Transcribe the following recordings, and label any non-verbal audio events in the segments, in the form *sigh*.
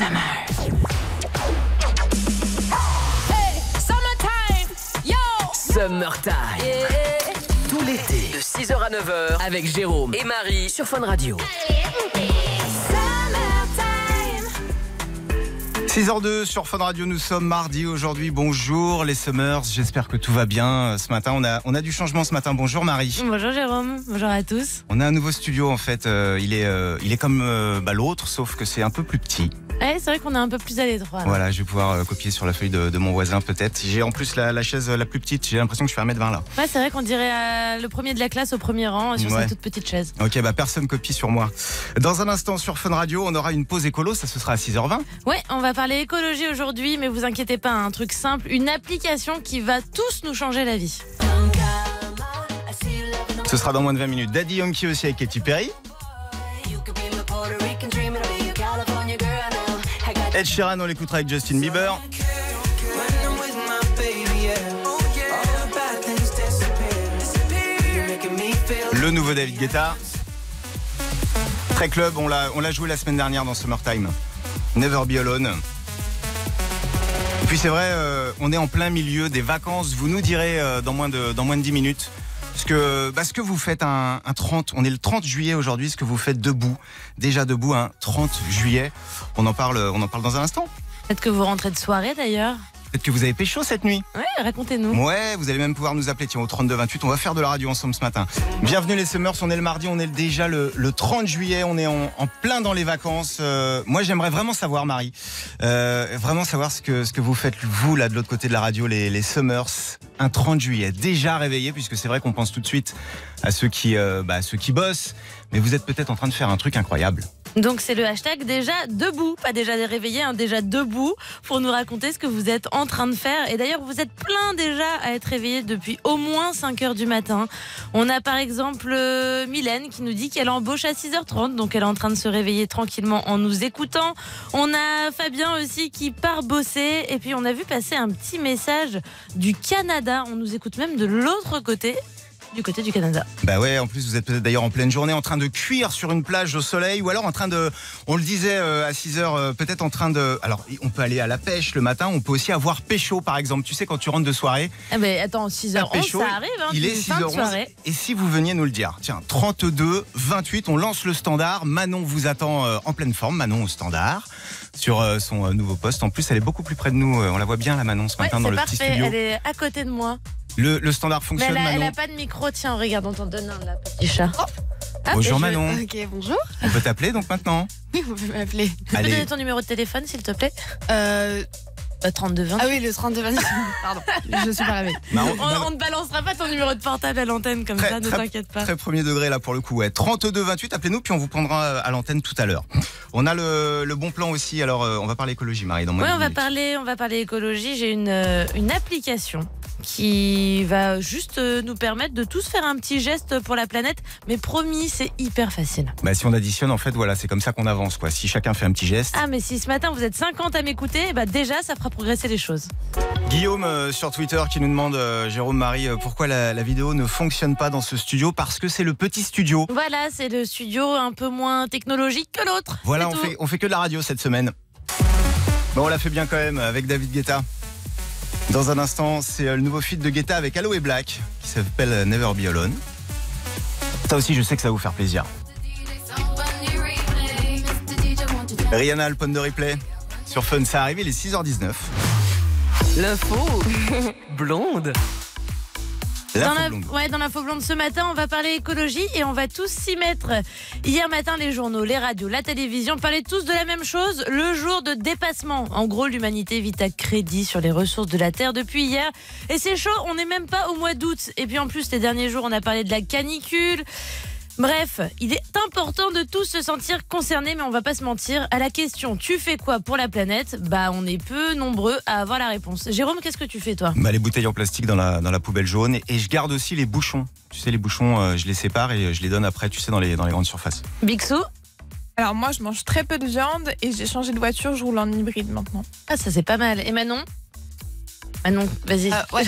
Summer. Summertime. Tout l'été, de 6h à 9h, avec Jérôme et Marie sur Fun Radio. 6h02 sur Fun Radio, nous sommes mardi aujourd'hui. Bonjour les Summers, j'espère que tout va bien. Ce matin, on a, on a du changement ce matin. Bonjour Marie. Bonjour Jérôme, bonjour à tous. On a un nouveau studio en fait. Euh, il, est, euh, il est comme euh, bah, l'autre, sauf que c'est un peu plus petit. Ouais, c'est vrai qu'on est un peu plus à l'étroit. là. Voilà, je vais pouvoir euh, copier sur la feuille de, de mon voisin peut-être. J'ai en plus la, la chaise la plus petite. J'ai l'impression que je fais 1m20 là. Ouais, c'est vrai qu'on dirait euh, le premier de la classe au premier rang sur Ouais. cette toute petite chaise. Ok, bah personne copie sur moi. Dans un instant sur Fun Radio, on aura une pause écolo. Ça, ce sera à 6h20. Ouais, on va parler écologie aujourd'hui, mais vous inquiétez pas, un truc simple, une application qui va tous nous changer la vie. Ce sera dans moins de 20 minutes. Daddy Yankee aussi avec Katy Perry. Ed Sheeran, on l'écoutera avec Justin Bieber. Le nouveau David Guetta. Très club, on l'a, on l'a joué la semaine dernière dans Summertime. Never Be Alone. Et puis c'est vrai, euh, on est en plein milieu des vacances. Vous nous direz euh, dans, moins de, dans moins de 10 minutes ce que, bah, que vous faites un, un 30. On est le 30 juillet aujourd'hui, ce que vous faites debout. Déjà debout, un 30 juillet. On en parle, on en parle dans un instant. Peut-être que vous rentrez de soirée d'ailleurs. Peut-être que vous avez pécho cette nuit. Ouais, racontez-nous. Ouais, vous allez même pouvoir nous appeler tiens, au 3228. On va faire de la radio ensemble ce matin. Bienvenue les Summers, on est le mardi, on est déjà le, le 30 juillet, on est en, en plein dans les vacances. Euh, moi j'aimerais vraiment savoir, Marie, euh, vraiment savoir ce que, ce que vous faites, vous, là, de l'autre côté de la radio, les, les Summers, un 30 juillet, déjà réveillé, puisque c'est vrai qu'on pense tout de suite à ceux qui, euh, bah, à ceux qui bossent, mais vous êtes peut-être en train de faire un truc incroyable. Donc c'est le hashtag déjà debout, pas déjà réveillé, hein, déjà debout, pour nous raconter ce que vous êtes en train de faire. Et d'ailleurs, vous êtes plein déjà à être réveillé depuis au moins 5 heures du matin. On a par exemple euh, Mylène qui nous dit qu'elle embauche à 6h30, donc elle est en train de se réveiller tranquillement en nous écoutant. On a Fabien aussi qui part bosser. Et puis on a vu passer un petit message du Canada. On nous écoute même de l'autre côté, du côté du Canada. Bah ouais, en plus vous êtes peut-être d'ailleurs en pleine journée en train de cuire sur une plage au soleil ou alors en train de, on le disait euh, à 6 heures, euh, peut-être en train de, alors on peut aller à la pêche le matin, on peut aussi avoir pécho par exemple. Tu sais quand tu rentres de soirée, Ah ben attends, 6h11, pécho, ça arrive. Hein, il est une fin de 6h11 soirée. et si vous veniez nous le dire, tiens 32 28, on lance le standard. Manon vous attend euh, en pleine forme, Manon au standard sur son nouveau poste. En plus elle est beaucoup plus près de nous, on la voit bien la Manon ce Ouais, matin dans c'est le petit parfait. studio. Elle est à côté de moi. Le, le standard Mais fonctionne elle a, elle Manon. a pas de micro. Tiens, regarde, on t'en donne un là, petit chat. Ah, Bonjour je- Manon, Ok, bonjour. on peut t'appeler donc maintenant. *laughs* Oui, vous pouvez m'appeler. Tu peux donner ton numéro de téléphone, s'il te plaît Euh, Bah, 32 20. ah oui, le 32 26. *laughs* Pardon, je suis pas réveillée. On, on ne balancera pas ton numéro de portable à l'antenne comme Très, ça, ne t'inquiète pas. Très premier degré là pour le coup. Ouais. 32 28, appelez-nous puis on vous prendra euh, à l'antenne tout à l'heure. On a le, le bon plan aussi. Alors euh, on va parler écologie, Marie. Dans Ouais, on va minutes. parler, on va parler écologie. J'ai une, euh, une application qui va juste euh, nous permettre de tous faire un petit geste pour la planète. Mais promis, c'est hyper facile. Bah, si on additionne, en fait, voilà, c'est comme ça qu'on avance. Quoi. Si chacun fait un petit geste. Ah, mais si ce matin vous êtes 50 à m'écouter, bah déjà ça fera progresser les choses. Guillaume euh, sur Twitter qui nous demande, euh, Jérôme Marie, euh, pourquoi la, la vidéo ne fonctionne pas dans ce studio? Parce que c'est le petit studio. Voilà, c'est le studio un peu moins technologique que l'autre. Voilà, on tout. fait, on fait que de la radio cette semaine. Bon, on l'a fait bien quand même avec David Guetta. Dans un instant, c'est euh, le nouveau feat de Guetta avec Aloe Black qui s'appelle euh, Never Be Alone. Ça aussi, je sais que ça va vous faire plaisir. Rihanna, le de replay sur Fun, ça arrive, il est 6h19. L'info *laughs* blonde. Dans la, ouais, dans l'info blonde ce matin, on va parler écologie et on va tous s'y mettre. Hier matin, les journaux, les radios, la télévision parlaient tous de la même chose, le jour de dépassement. En gros, l'humanité vit à crédit sur les ressources de la Terre depuis hier. Et c'est chaud, on n'est même pas au mois d'août. Et puis en plus, les derniers jours, on a parlé de la canicule. Bref, il est important de tous se sentir concernés, mais on va pas se mentir. À la question tu fais quoi pour la planète? Bah, on est peu nombreux à avoir la réponse. Jérôme, qu'est-ce que tu fais toi? Bah, les bouteilles en plastique dans la, dans la poubelle jaune. Et je garde aussi les bouchons. Tu sais, les bouchons, euh, je les sépare et je les donne après, tu sais, dans les, dans les grandes surfaces. Bixou? Alors moi, je mange très peu de viande et j'ai changé de voiture, je roule en hybride maintenant. Ah, ça c'est pas mal. Et Manon? Manon, vas-y. Euh, ouais.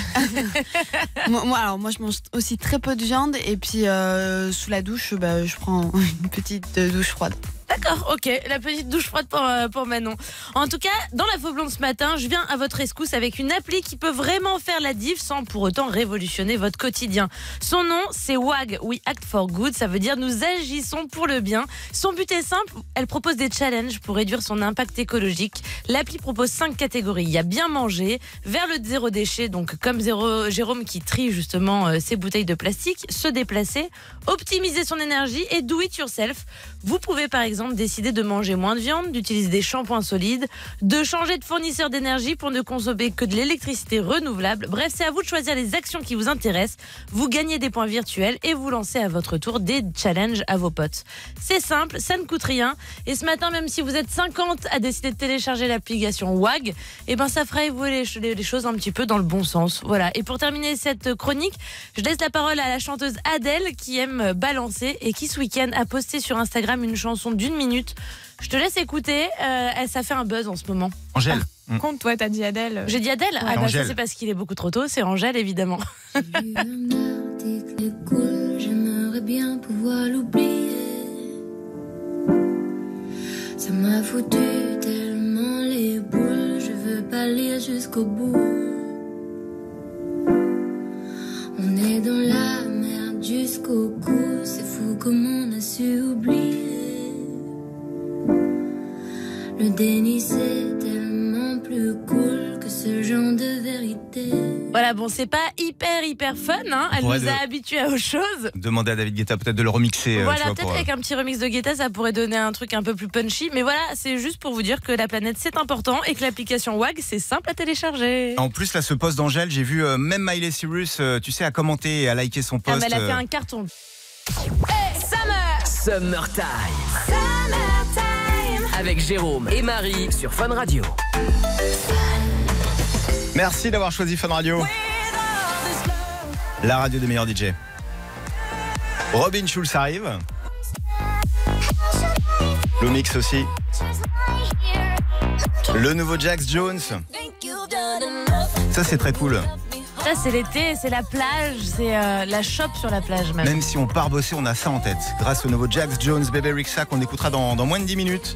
*laughs* moi, je mange aussi très peu de viande et puis euh, sous la douche, bah, je prends *laughs* une petite douche froide. D'accord, ok. La petite douche froide pour, euh, pour Manon. En tout cas, dans la faux blonde ce matin, je viens à votre rescousse avec une appli qui peut vraiment faire la diff sans pour autant révolutionner votre quotidien. Son nom, c'est WAG, We Act for Good. Ça veut dire nous agissons pour le bien. Son but est simple. Elle propose des challenges pour réduire son impact écologique. L'appli propose cinq catégories. Il y a bien manger, vers le zéro déchet, donc comme Jérôme qui trie justement euh, ses bouteilles de plastique, se déplacer, optimiser son énergie et do it yourself. Vous pouvez par exemple décider de manger moins de viande, d'utiliser des shampoings solides, de changer de fournisseur d'énergie pour ne consommer que de l'électricité renouvelable. Bref, c'est à vous de choisir les actions qui vous intéressent. Vous gagnez des points virtuels et vous lancez à votre tour des challenges à vos potes. C'est simple, ça ne coûte rien. Et ce matin, même si vous êtes 50 à décider de télécharger l'application WAG, eh ben ça fera évoluer les, choses un petit peu dans le bon sens. Voilà. Et pour terminer cette chronique, je laisse la parole à la chanteuse Adèle qui aime balancer et qui ce week-end a posté sur Instagram une chanson d'une minute. Je te laisse écouter. Euh, elle- ça fait un buzz en ce moment. Angèle. Mm. Compte, toi, t'as dit Adèle. J'ai dit Adèle Ah bah ça Angèle. c'est parce qu'il est beaucoup trop tôt. C'est Angèle évidemment. Cool, j'aimerais bien pouvoir l'oublier. Ça m'a foutu tellement les boules, je veux pas lire jusqu'au bout. On est dans la jusqu'au cou, c'est fou comme on a su oublier. Le déni c'est tellement plus cool ce genre de vérité. Voilà bon c'est pas hyper hyper fun. Hein. Elle nous de- a habitués à autre chose. Demander à David Guetta peut-être de le remixer. euh, voilà, peut-être pour, euh, avec un petit remix de Guetta, ça pourrait donner un truc un peu plus punchy. Mais voilà, c'est juste pour vous dire que la planète c'est important et que l'application WAG c'est simple à télécharger. En plus, là, ce post d'Angèle, j'ai vu euh, même Miley Cyrus, euh, tu sais, à commenter et à liker son Ah, post. mais elle a fait un carton. Summertime. Avec Jérôme et Marie sur Fun Radio. Merci d'avoir choisi Fun Radio. La radio des meilleurs DJ. Robin Schulz arrive. Le mix aussi. Le nouveau Jax Jones. Ça, c'est très cool. Ça c'est l'été, c'est la plage, c'est euh, la shop sur la plage même. Même si on part bosser, on a ça en tête. Grâce au nouveau Jax Jones, Bébé Rexha, qu'on écoutera dans, dans moins de 10 minutes.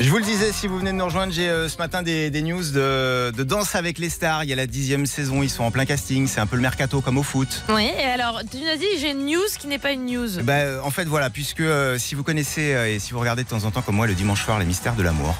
Je vous le disais, si vous venez de nous rejoindre, j'ai euh, ce matin des, des news de, de Danse avec les stars. Il y a la dixième saison, ils sont en plein casting. C'est un peu le mercato comme au foot. Oui, et alors tu nous as dit j'ai une news qui n'est pas une news. Bah, en fait, voilà, puisque euh, si vous connaissez et si vous regardez de temps en temps comme moi le dimanche soir les mystères de l'amour,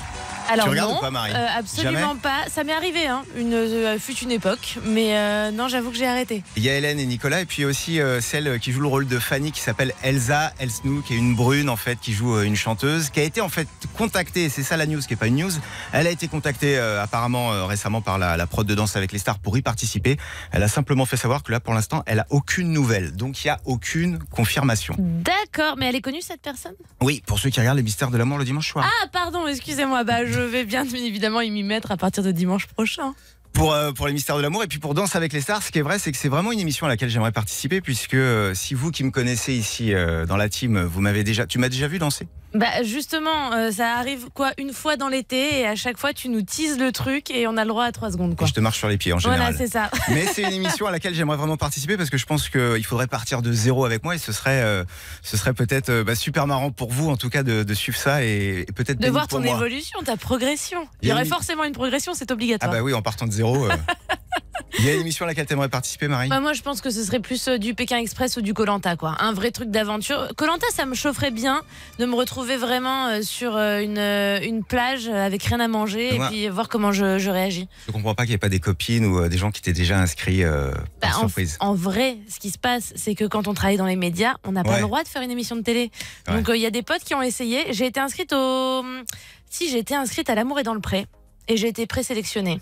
Alors regardes non, ou pas, Marie euh, absolument pas. Ça m'est arrivé, hein, une euh, fut une époque, mais euh, non, j'avoue que j'ai arrêté. il y a Hélène et Nicolas, et puis aussi euh, celle qui joue le rôle de Fanny qui s'appelle Elsa Elsnou, qui est une brune en fait, qui joue euh, une chanteuse, qui a été en fait contactée, c'est ça la news qui est pas une news, elle a été contactée euh, apparemment euh, récemment par la, la prod de Danse avec les stars pour y participer. Elle a simplement fait savoir que là pour l'instant elle a aucune nouvelle, donc il y a aucune confirmation. D'accord, mais elle est connue cette personne? Oui, pour ceux qui regardent les mystères de l'amour le dimanche soir. Ah, pardon, excusez-moi. Bah, je vais bien *laughs* évidemment y m'y mettre à partir de dimanche prochain. pour, euh, pour les mystères de l'amour et puis pour Danse avec les stars. Ce qui est vrai, c'est que c'est vraiment une émission à laquelle j'aimerais participer puisque euh, si vous qui me connaissez ici euh, dans la team, vous m'avez déjà, tu m'as déjà vu danser? Bah, justement, euh, ça arrive quoi une fois dans l'été et à chaque fois tu nous teases le truc et on a le droit à 3 secondes quoi. Je te marche sur les pieds en général. Voilà, c'est ça. *laughs* Mais c'est une émission à laquelle j'aimerais vraiment participer parce que je pense qu'il faudrait partir de zéro avec moi et ce serait, euh, ce serait peut-être euh, bah, super marrant pour vous en tout cas de, de suivre ça et, et peut-être De voir ton moi. évolution, ta progression. Il y aurait une- forcément une progression, c'est Ah obligatoire. bah oui, en partant de zéro. *laughs* Il y a une émission à laquelle tu aimerais participer, Marie Bah, moi, je pense que ce serait plus euh, du Pékin Express ou du Colanta, quoi. Un vrai truc d'aventure. Colanta, ça me chaufferait bien de me retrouver vraiment euh, sur euh, une, une plage avec rien à manger et Moi- puis voir comment je, je réagis. Je comprends pas qu'il n'y ait pas des copines ou des gens qui étaient déjà inscrits euh, Bah, par en, surprise. en vrai, ce qui se passe, c'est que quand on travaille dans les médias, on n'a pas Ouais. le droit de faire une émission de télé. Ouais. Donc, euh, il y a des potes qui ont essayé. J'ai été inscrite au. Si, j'ai été inscrite à L'amour est dans le pré. Et j'ai été présélectionnée.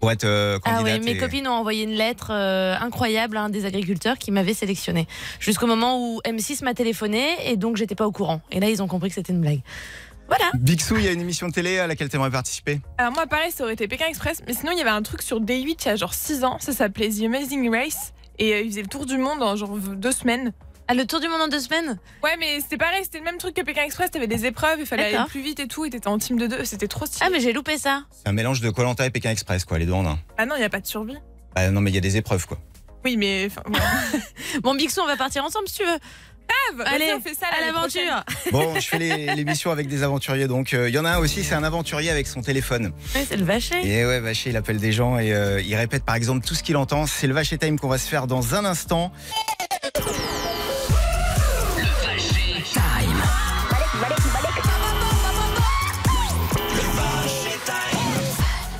Pour être euh, Ah ouais, mes et- copines ont envoyé une lettre euh, incroyable à un des agriculteurs qui m'avait sélectionnée. Jusqu'au moment où M6 m'a téléphoné et donc j'étais pas au courant. Et là, ils ont compris que c'était une blague. Voilà. Big Sou, il y a une émission de télé à laquelle tu aimerais participer? Alors moi, pareil, ça aurait été Pékin Express. Mais sinon, il y avait un truc sur Day 8 il y a genre 6 ans. Ça s'appelait The Amazing Race. Et euh, il faisait le tour du monde en genre deux semaines. Ah, le tour du monde en deux semaines Ouais, mais c'était pareil, c'était le même truc que Pékin Express. T'avais des épreuves, il fallait aller plus vite et tout. Et t'étais en team de deux. C'était trop stylé. Ah, mais j'ai loupé ça. C'est un mélange de Colanta et Pékin Express, quoi, les deux en un. Ah non, il n'y a pas de survie. Bah, non, mais il y a des épreuves, quoi. Oui, mais. *laughs* Bon, Bixou, on va partir ensemble si tu veux. Allez, on fait ça à l'aventure. *laughs* Bon, je fais les- l'émission avec des aventuriers. Donc, euh, il y en a un aussi, c'est un aventurier avec son téléphone. Oui, c'est le vacher. Et ouais, Vacher, il appelle des gens et euh, il répète par exemple tout ce qu'il entend. C'est le Vacher Time qu'on va se faire dans un instant.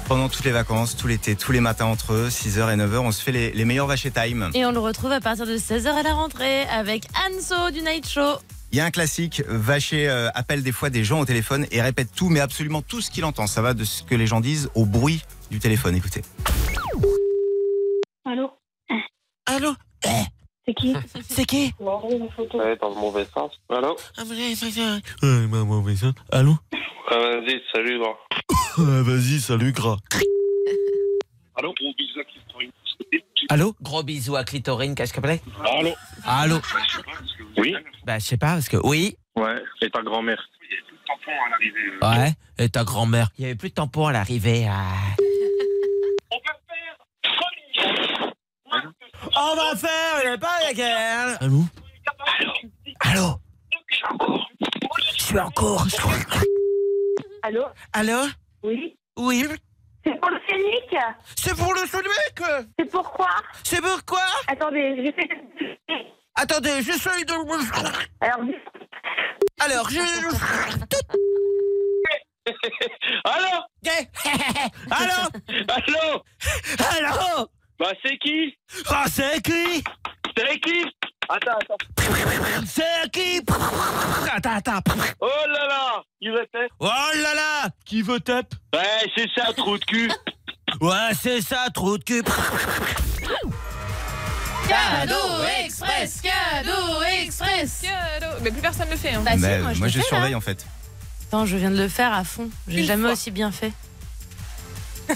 Pendant toutes les vacances, tout l'été, tous les matins entre 6h et 9h, on se fait les, les meilleurs Vacher Time. Et on le retrouve à partir de 16h à la rentrée avec Anso du Night Show. Il y a un classique, Vacher euh, appelle des fois des gens au téléphone et répète tout, mais absolument tout ce qu'il entend. Ça va de ce que les gens disent au bruit du téléphone. Écoutez. Allô? Allô? C'est qui *laughs* C'est qui M'envoie une photo. Ouais, dans le mauvais sens. Allô Ouais, ma mauvaise hein. Allô Ah, Vas-y, salut, gros. *laughs* Ah, Vas-y, salut, gras. *laughs* Allô Gros bisous à Clitorine. Allô Gros bisous à Clitorine, qu'est-ce que plaît Allô Allô Oui Bah, je sais pas, parce que oui. Ouais, et ta grand-mère Il y a tout le tampon à l'arrivée. Ouais, et ta grand-mère Il y avait plus de tampons à l'arrivée. On va faire, il est pas la guerre Allô Allô Je suis en cours. Allô Allô Oui. Oui. C'est pour le Scénic C'est pour le Sonic C'est pourquoi C'est pourquoi Attendez, je fais... Attendez, j'essaye de... Alors, Alors, je... Allô Allô Allô Allô Bah, c'est qui Ah, c'est qui C'est qui Attends, attends. C'est qui Attends, attends. Oh là là Il va être. Oh là là Qui veut tape Ouais, c'est ça, trou de cul. Ouais, c'est ça, trou de cul. Cadeau Express, cadeau Express. Cadeau. Mais plus personne le fait. Hein. Bah si, moi je moi, le je fais, là. surveille en fait. Attends, je viens de le faire à fond. J'ai jamais fois. aussi bien fait. *laughs*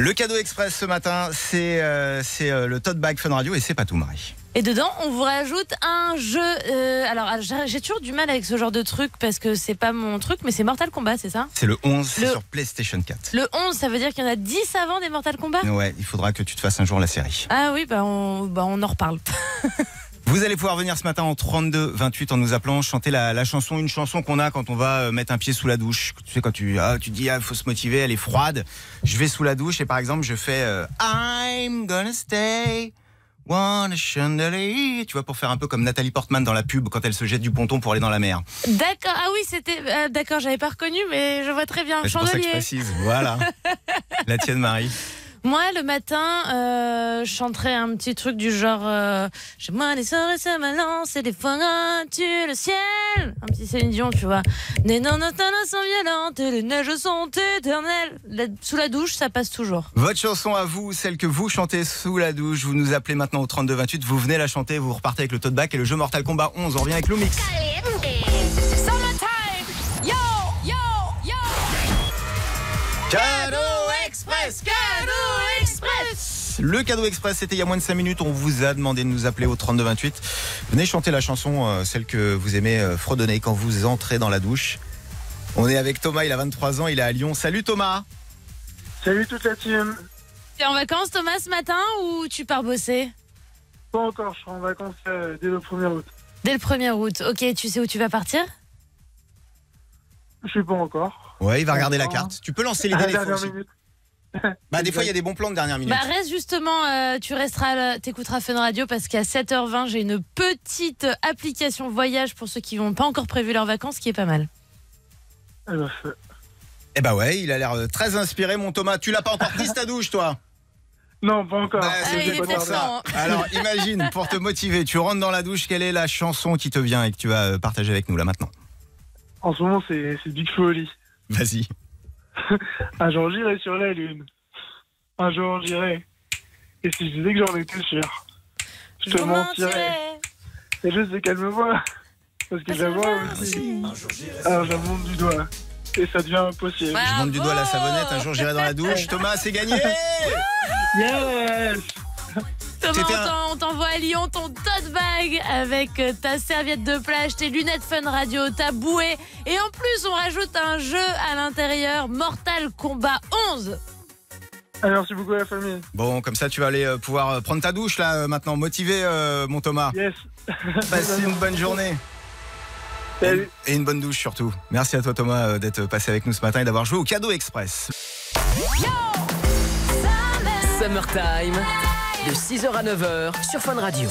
Le cadeau express ce matin, c'est euh, c'est euh, le tote bag Fun Radio et c'est pas tout, Marie. Et dedans, on vous rajoute un jeu. euh, alors, j'ai j'ai toujours du mal avec ce genre de truc parce que c'est pas mon truc, mais c'est Mortal Kombat, c'est ça? C'est le 11 c'est Le- sur PlayStation 4. Le 11, ça veut dire qu'il y en a 10 avant des Mortal Kombat? Ouais, il faudra que tu te fasses un jour la série. Ah oui, bah on, bah on en reparle. *laughs* Vous allez pouvoir venir ce matin en 32 28 en nous appelant chanter la, la chanson, une chanson qu'on a quand on va euh, mettre un pied sous la douche. Tu sais quand tu ah, tu dis ah faut se motiver, elle est froide. Je vais sous la douche et par exemple je fais euh, I'm gonna stay. One chandelier, tu vois, pour faire un peu comme Nathalie Portman dans la pub quand elle se jette du ponton pour aller dans la mer. D'accord, ah oui, c'était. euh, D'accord, j'avais pas reconnu, mais je vois très bien. C'est pour ça que je Chandelier. précise. Voilà. *laughs* la tienne, Marie. Moi, le matin, euh, je chanterais un petit truc du genre euh, Chez moi, les soirées se balancent et les fois tu le ciel. Un petit Céline Dion, tu vois. Les nonotanas sont violentes et les neiges sont éternelles. La- sous la douche, ça passe toujours. Votre chanson à vous, celle que vous chantez sous la douche, vous nous appelez maintenant au 32 28, vous venez la chanter, vous repartez avec le tote bag et le jeu Mortal Kombat 11. On revient avec Lumix. Yo, yo, yo. Express. Le cadeau express, c'était il y a moins de 5 minutes. On vous a demandé de nous appeler au 32 28. Venez chanter la chanson, euh, celle que vous aimez euh, fredonner quand vous entrez dans la douche. On est avec Thomas, il a 23 ans, il est à Lyon. Salut Thomas Salut toute la team. T'es en vacances, Thomas, ce matin ou tu pars bosser? Pas encore, je serai en vacances euh, dès le 1er août. Dès le 1er août. Ok, tu sais où tu vas partir? Je sais pas encore. Ouais, il va regarder la carte. Tu peux lancer les À la dernière minute. *laughs* Bah, des fois, il y a des bons plans de dernière minute. Bah reste justement, euh, tu resteras, là, t'écouteras Fun Radio parce qu'à 7h20 j'ai une petite application voyage pour ceux qui n'ont pas encore prévu leurs vacances qui est pas mal. Eh bah ouais, il a l'air euh, très inspiré, mon Thomas. Tu l'as pas encore prise ta douche, toi? *laughs* Non, pas encore. Bah, c'est Ah, il ça. temps, hein. Alors, *laughs* imagine, pour te motiver, tu rentres dans la douche, quelle est la chanson qui te vient et que tu vas euh, partager avec nous là maintenant? En ce moment, c'est c'est Big Folly. Vas-y. *laughs* Un jour, j'irai sur la lune. Un jour, j'irai. Et si je disais que j'en étais sûr, je te mentirais. Et je sais qu'elle me voit. Parce que je la vois aussi. Alors, je la monte du doigt. Et ça devient impossible. Je monte du doigt la savonnette, un jour j'irai dans la douche. Thomas, c'est gagné *laughs* Yes Thomas, on un- t'en- on t'envoie à Lyon ton tote bag avec euh, ta serviette de plage, tes lunettes Fun Radio, ta bouée. Et en plus, on rajoute un jeu à l'intérieur, Mortal Kombat 11. Ah, merci beaucoup la famille. Bon, comme ça, tu vas aller euh, pouvoir euh, prendre ta douche là euh, maintenant. Motivé, euh, mon Thomas. Yes. *laughs* Passe une bonne journée. Salut. Et une bonne douche surtout. Merci à toi Thomas d'être passé avec nous ce matin et d'avoir joué au cadeau express. Summertime, de 6h à 9h sur Fun Radio.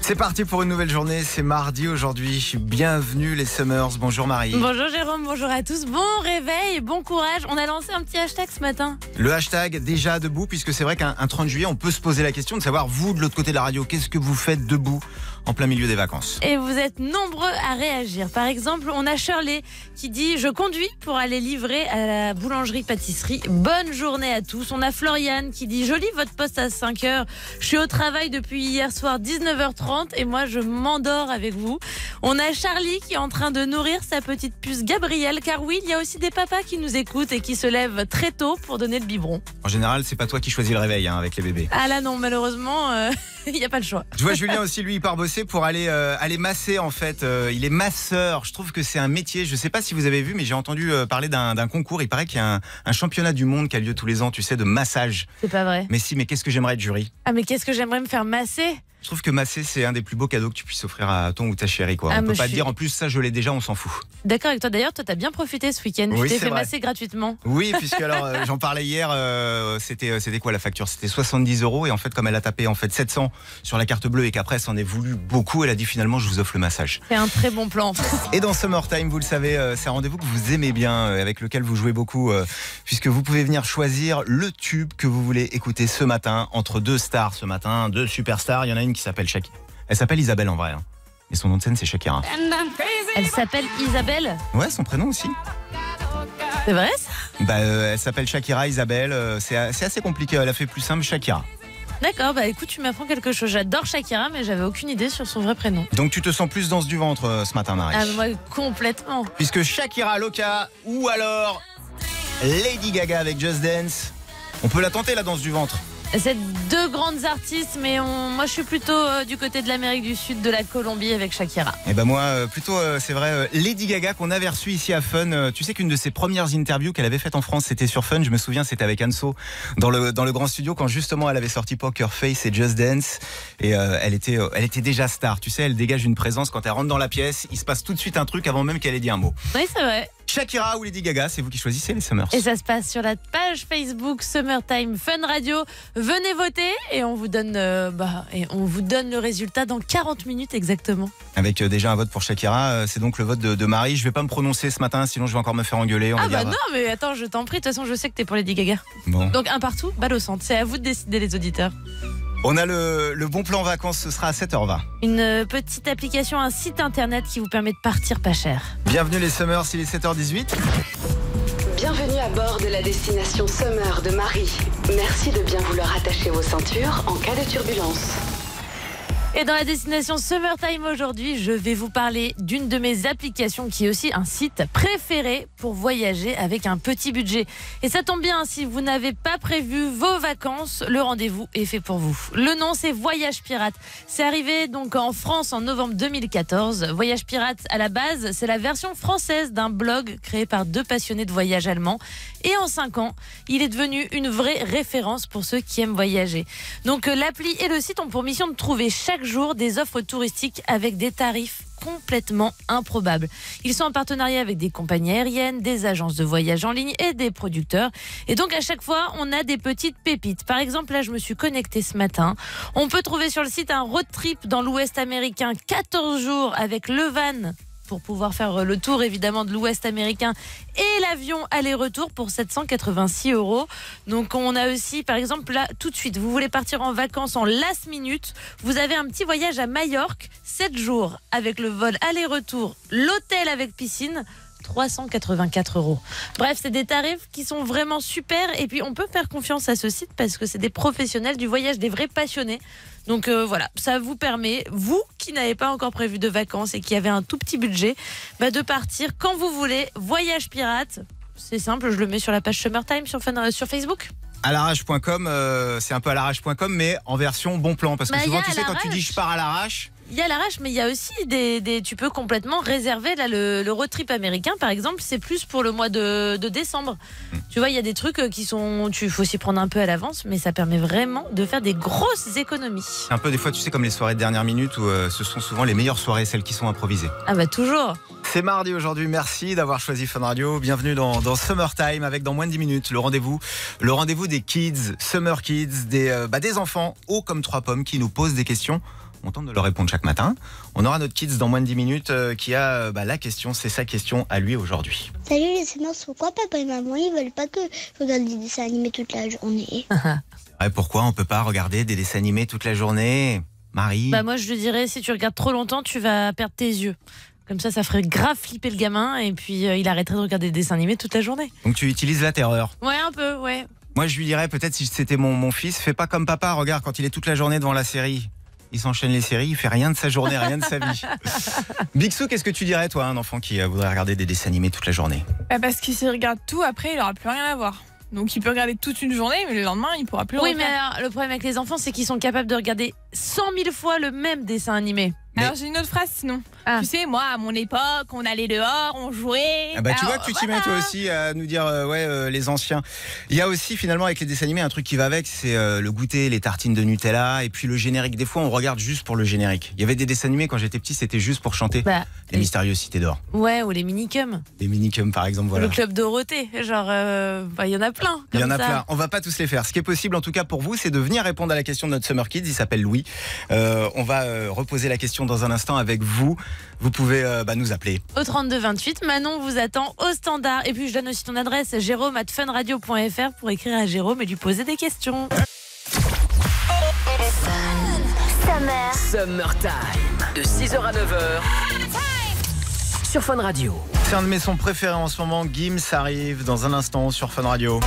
C'est parti pour une nouvelle journée. C'est mardi aujourd'hui. Bienvenue les Summers. Bonjour Marie. Bonjour Jérôme, bonjour à tous. Bon réveil, bon courage. On a lancé un petit hashtag ce matin. Le hashtag déjà debout, puisque c'est vrai qu'un un 30 juillet, on peut se poser la question de savoir, vous de l'autre côté de la radio, qu'est-ce que vous faites debout? En plein milieu des vacances Et vous êtes nombreux à réagir. Par exemple, on a Shirley qui dit Je conduis pour aller livrer à la boulangerie-pâtisserie. Bonne journée à tous. On a Floriane qui dit Je lis votre poste à 5 heures. Je suis au travail depuis hier soir 19h30 et moi je m'endors avec vous. On a Charlie qui est en train de nourrir sa petite puce Gabrielle. Car oui, il y a aussi des papas qui nous écoutent et qui se lèvent très tôt pour donner le biberon. En général, c'est pas toi qui choisis le réveil hein, avec les bébés. Ah là non, malheureusement, euh, *laughs* il n'y a pas le choix. Je vois Julien aussi, lui, il part bosser pour aller, euh, aller masser en fait. Euh, il est masseur. Je trouve que c'est un métier. Je sais pas si vous avez vu, mais j'ai entendu euh, parler d'un d'un concours. Il paraît qu'il y a un, un championnat du monde qui a lieu tous les ans, tu sais, de massage. C'est pas vrai. Mais si, mais qu'est-ce que j'aimerais être jury? Ah mais qu'est-ce que j'aimerais me faire masser? Je trouve que masser, c'est un des plus beaux cadeaux que tu puisses offrir à ton ou ta chérie. Quoi. Ah, on mais peut pas te suis- dire en plus, ça je l'ai déjà, on s'en fout. D'accord avec toi. D'ailleurs, toi, t'as bien profité ce week-end. Oui, tu t'es fait vrai. masser gratuitement. Oui, *laughs* puisque alors euh, j'en parlais hier, euh, c'était euh, c'était quoi la facture? C'était 70 euros et en fait comme elle a tapé en fait 700 sur la carte bleue et qu'après s'en est voulu beaucoup, elle a dit finalement je vous offre le massage. C'est un très bon plan. Et dans Summertime, vous le savez, euh, c'est un rendez-vous que vous aimez bien, avec lequel vous jouez beaucoup, puisque vous pouvez venir choisir le tube que vous voulez écouter ce matin entre deux stars ce matin, deux superstars. Il y en a une qui s'appelle Shakira. Elle s'appelle Isabelle en vrai. hein. Et son nom de scène c'est Shakira. Elle s'appelle Isabelle. Ouais, son prénom aussi. C'est vrai ça Bah, euh, elle s'appelle Shakira Isabelle. euh, c'est assez compliqué. Elle a fait plus simple Shakira. D'accord. Bah écoute, tu m'apprends quelque chose. J'adore Shakira, mais j'avais aucune idée sur son vrai prénom. Donc tu te sens plus danse du ventre euh, ce matin, Marie. Ah moi complètement. Puisque Shakira Loca ou alors Lady Gaga avec Just Dance. On peut la tenter la danse du ventre. C'est deux grandes artistes, mais on- moi je suis plutôt euh, du côté de l'Amérique du Sud, de la Colombie avec Shakira. Et ben moi, euh, plutôt, euh, c'est vrai, Lady Gaga qu'on avait reçu ici à Fun. Tu sais qu'une de ses premières interviews qu'elle avait faites en France, c'était sur Fun. Je me souviens, c'était avec Anso dans le dans le grand studio quand justement elle avait sorti Poker Face et Just Dance. Et elle était elle était déjà star. Tu sais, elle dégage une présence quand elle rentre dans la pièce. Il se passe tout de suite un truc avant même qu'elle ait dit un mot. Oui, c'est vrai. Shakira ou Lady Gaga, c'est vous qui choisissez les Summers. Et ça se passe sur la page Facebook Summertime Fun Radio. Venez voter et on vous donne, euh, bah, et on vous donne le résultat dans 40 minutes exactement. Avec euh, déjà un vote pour Shakira, euh, c'est donc le vote de, de Marie. Je vais pas me prononcer ce matin, sinon je vais encore me faire engueuler. On Ah va bah dire, non, mais attends, je t'en prie. De toute façon, je sais que t'es pour Lady Gaga. Bon. Donc un partout, balle au centre. C'est à vous de décider, les auditeurs. On a le, le bon plan vacances, ce sera à 7h20. Une petite application, un site internet qui vous permet de partir pas cher. Bienvenue les Summers, il est 7h18. Bienvenue à bord de la destination Summer de Marie. Merci de bien vouloir attacher vos ceintures en cas de turbulence. Et dans la destination Summertime aujourd'hui, je vais vous parler d'une de mes applications qui est aussi un site préféré pour voyager avec un petit budget. Et ça tombe bien, si vous n'avez pas prévu vos vacances, le rendez-vous est fait pour vous. Le nom c'est Voyage Pirate. C'est arrivé donc en France en novembre 2014. Voyage Pirate à la base, c'est la version française d'un blog créé par deux passionnés de voyage allemands. Et en cinq ans, il est devenu une vraie référence pour ceux qui aiment voyager. Donc euh, l'appli et le site ont pour mission de trouver chaque jour des offres touristiques avec des tarifs complètement improbables. Ils sont en partenariat avec des compagnies aériennes, des agences de voyage en ligne et des producteurs. Et donc à chaque fois, on a des petites pépites. Par exemple, là, je me suis connectée ce matin. On peut trouver sur le site un road trip dans l'Ouest américain, 14 jours avec le van pour pouvoir faire le tour évidemment de l'Ouest américain et l'avion aller-retour pour 786 euros. Donc on a aussi par exemple là tout de suite, vous voulez partir en vacances en last minute, vous avez un petit voyage à Majorque, 7 jours avec le vol aller-retour, l'hôtel avec piscine. 384 euros. Bref, c'est des tarifs qui sont vraiment super. Et puis, on peut faire confiance à ce site parce que c'est des professionnels du voyage, des vrais passionnés. Donc euh, voilà, ça vous permet, vous qui n'avez pas encore prévu de vacances et qui avez un tout petit budget, bah, de partir quand vous voulez. Voyage pirate, c'est simple, je le mets sur la page Summertime sur, Fun- euh, sur Facebook. À l'arrache.com, euh, c'est un peu à l'arrache.com, mais en version bon plan. Parce que Bah, souvent, tu sais, quand tu dis je pars à l'arrache, il y a l'arrache, mais il y a aussi des, des- Tu peux complètement réserver là, le, le road trip américain, par exemple, c'est plus pour le mois de, de décembre. Tu vois, il y a des trucs euh, qui sont. Tu faut s'y prendre un peu à l'avance, mais ça permet vraiment de faire des grosses économies. Un peu des fois, tu sais, comme les soirées de dernière minute où euh, ce sont souvent les meilleures soirées, celles qui sont improvisées. Ah bah toujours. C'est mardi aujourd'hui, merci d'avoir choisi Fun Radio. Bienvenue dans, dans Summertime avec dans moins de 10 minutes le rendez-vous le rendez-vous des kids, Summer Kids, des, euh, bah, des enfants hauts comme trois pommes qui nous posent des questions. On tente de leur répondre chaque matin. On aura notre kids dans moins de 10 minutes euh, qui a euh, bah, la question, c'est sa question à lui aujourd'hui. Salut les sénors, pourquoi papa et maman ils veulent pas que je regarde des dessins animés toute la journée? *laughs* Ouais, pourquoi on peut pas regarder des dessins animés toute la journée? Marie? Bah moi je te dirais, si tu regardes trop longtemps, tu vas perdre tes yeux. Comme ça, ça ferait grave flipper le gamin et puis euh, il arrêterait de regarder des dessins animés toute la journée. Donc tu utilises la terreur. Ouais, un peu, ouais. Moi, je lui dirais peut-être si c'était mon, mon fils, fais pas comme papa, regarde, quand il est toute la journée devant la série. Il s'enchaîne les séries, il fait rien de sa journée, rien de sa vie. *laughs* Bixou, qu'est-ce que tu dirais, toi, à un enfant qui euh, voudrait regarder des dessins animés toute la journée? Bah, parce qu'il s'il regarde tout, après, il aura plus rien à voir. Donc il peut regarder toute une journée, mais le lendemain, il pourra plus le Oui, mais alors, le problème avec les enfants, c'est qu'ils sont capables de regarder 100 000 fois le même dessin animé. Alors j'ai une autre phrase sinon. Ah. Tu sais, moi, à mon époque, on allait dehors, on jouait. Ah bah, tu vois que tu t'y voilà. mets toi aussi à nous dire euh, ouais euh, les anciens. Il y a aussi finalement avec les dessins animés un truc qui va avec, c'est euh, le goûter, les tartines de Nutella et puis le générique. Des fois on regarde juste pour le générique. Il y avait des dessins animés quand j'étais petit, c'était juste pour chanter Bah, les mystérieuses cités d'or, ouais, ou les minicums. les minicums par exemple. Voilà. Le club Dorothée. Genre, euh, bah, il y en a plein. Il y en a ça. plein. On va pas tous les faire. Ce qui est possible, en tout cas pour vous, c'est de venir répondre à la question de notre Summer Kids. Il s'appelle Louis. Euh, on va euh, reposer la question dans un instant avec vous. Vous pouvez euh, bah, nous appeler. Au 32 28, Manon vous attend au standard. Et puis je donne aussi ton adresse, jérôme at funradio.fr pour écrire à Jérôme et lui poser des questions. Summer. Summertime. De 6h à 9h. Sur Fun Radio. C'est un de mes sons préférés en ce moment. Gims arrive dans un instant sur Fun Radio.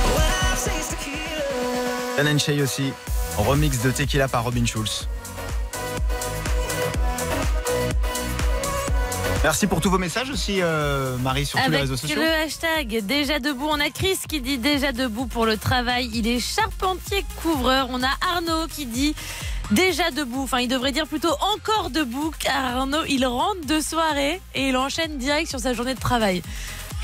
Dan Shay aussi. Remix de Tequila par Robin Schulz. Merci pour tous vos messages aussi, euh, Marie, sur tous les réseaux sociaux. le hashtag déjà debout, on a Chris qui dit déjà debout pour le travail. Il est charpentier couvreur. On a Arnaud qui dit déjà debout. Enfin, il devrait dire plutôt encore debout car Arnaud, il rentre de soirée et il enchaîne direct sur sa journée de travail.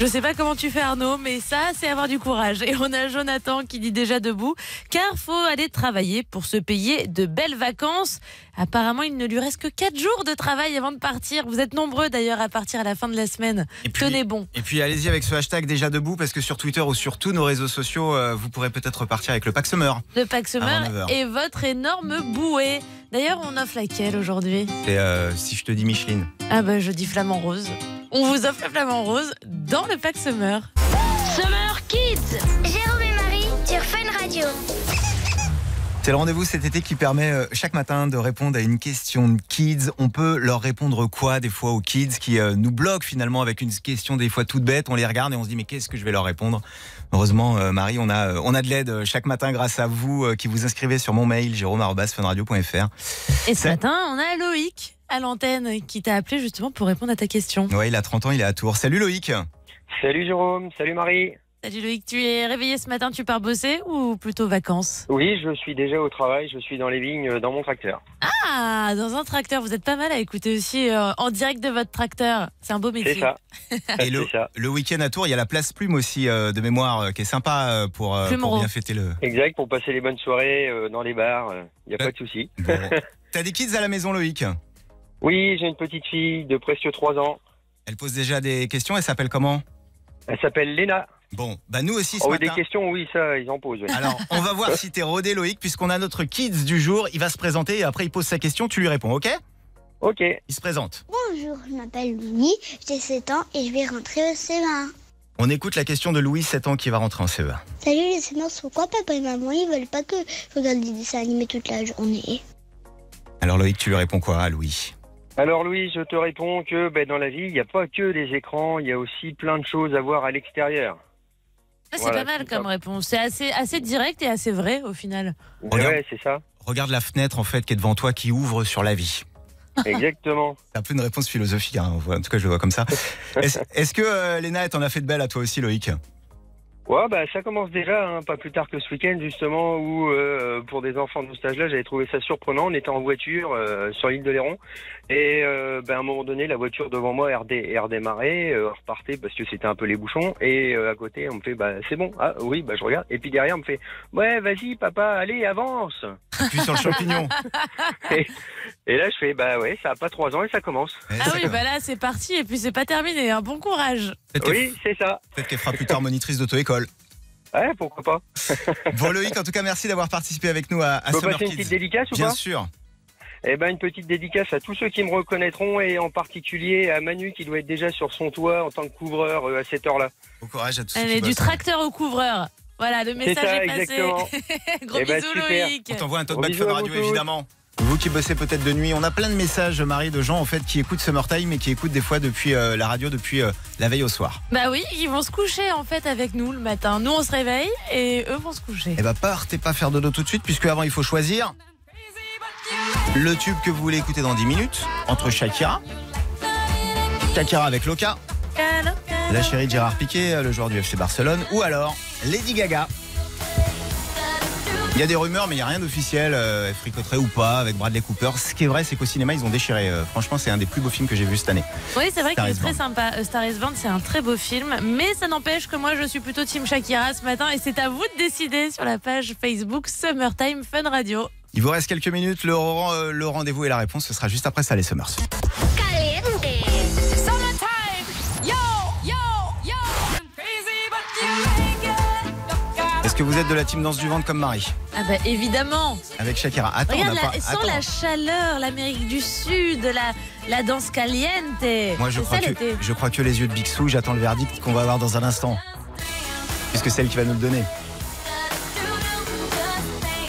Je sais pas comment tu fais Arnaud, mais ça, c'est avoir du courage. Et on a Jonathan qui dit déjà debout, car faut aller travailler pour se payer de belles vacances. Apparemment, il ne lui reste que 4 jours de travail avant de partir. Vous êtes nombreux d'ailleurs à partir à la fin de la semaine. Tenez bon. Et puis allez-y avec ce hashtag déjà debout parce que sur Twitter ou sur tous nos réseaux sociaux, euh, vous pourrez peut-être repartir avec le pack Summer. Le Pax Summer Avant 9 heures. et votre énorme bouée. D'ailleurs, on offre laquelle aujourd'hui Et euh, si je te dis Micheline. Ah bah je dis flamant rose. On vous offre le flamant rose dans le Pack Summer. Summer Kids Jérôme et Marie sur Fun Radio. C'est le rendez-vous cet été qui permet euh, chaque matin de répondre à une question de kids. On peut leur répondre quoi des fois aux kids qui euh, nous bloquent finalement avec une question des fois toute bête. On les regarde et on se dit mais qu'est-ce que je vais leur répondre? Heureusement euh, Marie, on a euh, on a de l'aide euh, chaque matin grâce à vous euh, qui vous inscrivez sur mon mail jérôme@funradio.fr. Et ce matin, on a Loïc à l'antenne qui t'a appelé justement pour répondre à ta question. Ouais, il a 30 ans, il est à Tours. Salut Loïc. Salut Jérôme, salut Marie. Salut Loïc, tu es réveillé ce matin, tu pars bosser ou plutôt vacances Oui, je suis déjà au travail, je suis dans les vignes euh, dans mon tracteur. Ah, dans un tracteur, vous êtes pas mal à écouter aussi euh, en direct de votre tracteur. C'est un beau métier. C'est ça. *laughs* Et le, le week-end à Tours, il y a la place Plume aussi euh, de mémoire euh, qui est sympa euh, pour, euh, bien fêter le. Exact, pour passer les bonnes soirées euh, dans les bars, il n'y a pas de souci. *laughs* T'as des kids à la maison Loïc? Oui, j'ai une petite fille de presque 3 ans. Elle pose déjà des questions, elle s'appelle comment? Elle s'appelle Léna. Bon, bah nous aussi ce Oh, matin. des questions, oui, ça, ils en posent. oui. Alors, on va voir *laughs* si t'es rodé, Loïc, puisqu'on a notre kids du jour. Il va se présenter et après, il pose sa question. Tu lui réponds, ok? Ok. Il se présente. Bonjour, je m'appelle Louis, j'ai 7 ans et je vais rentrer au CE1. On écoute la question de Louis, 7 ans, qui va rentrer en E CE1. Salut les sénors, pourquoi papa et maman? Ils veulent pas que je regarde des dessins animés toute la journée Alors, Loïc, tu lui réponds quoi à Louis? Alors Louis, je te réponds que ben, dans la vie, il n'y a pas que des écrans, il y a aussi plein de choses à voir à l'extérieur. C'est Voilà, pas mal comme ça. réponse. C'est assez, assez direct et assez vrai au final. Ouais, c'est ça. Regarde la fenêtre, en fait, qui est devant toi, qui ouvre sur la vie. Exactement. *laughs* C'est un peu une réponse philosophique, hein, en tout cas, je le vois comme ça. Est-ce que euh, Léna, elle t'en a fait de belles à toi aussi, Loïc? Ouais, bah ça commence déjà, hein, pas plus tard que ce week-end justement, où euh, pour des enfants de ce âge-là, j'avais trouvé ça surprenant. On était en voiture euh, sur l'île de Léron, et euh, bah, à un moment donné, la voiture devant moi est redé- est redémarrée, euh, repartait parce que c'était un peu les bouchons, et euh, à côté, on me fait, bah c'est bon, ah oui, bah je regarde, et puis derrière, on me fait, ouais, vas-y, papa, allez, avance. Puis sur le champignon. *laughs* et, et là, je fais, bah ouais, ça a pas trois ans et ça commence. Ah oui, bah là c'est parti et puis c'est pas terminé. Un bon courage. Oui, c'est ça. Peut-être qu'elle fera plus tard monitrice Ouais, pourquoi pas. *laughs* Bon Loïc, en tout cas, merci d'avoir participé avec nous à, à Peut Summer passer une petite dédicace ou Bien pas sûr. Eh ben une petite dédicace à tous ceux qui me reconnaîtront et en particulier à Manu qui doit être déjà sur son toit en tant que couvreur euh, à cette heure-là. Bon courage à tous. ceux Allez, qui du tracteur au couvreur. Voilà, le message ça, est passé. *laughs* exactement. Gros Eh ben, bisous super. Loïc. On t'envoie un tote bag Fun vous Radio, tous. évidemment. Vous qui bossez peut-être de nuit, on a plein de messages, Marie, de gens en fait qui écoutent Summertime et qui écoutent des fois depuis euh, la radio depuis euh, la veille au soir. Bah oui, ils vont se coucher en fait avec nous le matin. Nous on se réveille et eux vont se coucher. Eh ben partez pas faire dodo tout de suite puisque avant il faut choisir le tube que vous voulez écouter dans 10 minutes entre Shakira, Shakira avec Loca, la chérie de Gérard Piquet, le joueur du FC Barcelone, ou alors Lady Gaga. Il y a des rumeurs, mais il n'y a rien d'officiel. Euh, elle fricoterait ou pas avec Bradley Cooper. Ce qui est vrai, c'est qu'au cinéma, ils ont déchiré. Euh, franchement, c'est un des plus beaux films que j'ai vu cette année. Oui, c'est vrai qu'il est très sympa. A Star is Born, c'est un très beau film, mais ça n'empêche que moi je suis plutôt Team Shakira ce matin et c'est à vous de décider sur la page Facebook Summertime Fun Radio. Il vous reste quelques minutes. Le, euh, le rendez-vous et la réponse, ce sera juste après ça, les Summers. Est-ce que vous êtes de la team danse du ventre comme Marie? Ah bah évidemment. Avec Shakira Attends, Regarde, on a la, pas. sans attends. la chaleur, l'Amérique du Sud, la, la danse caliente. Moi, je crois, ça, que, je crois que les yeux de Bixou, j'attends le verdict qu'on va avoir dans un instant. Puisque c'est elle qui va nous le donner.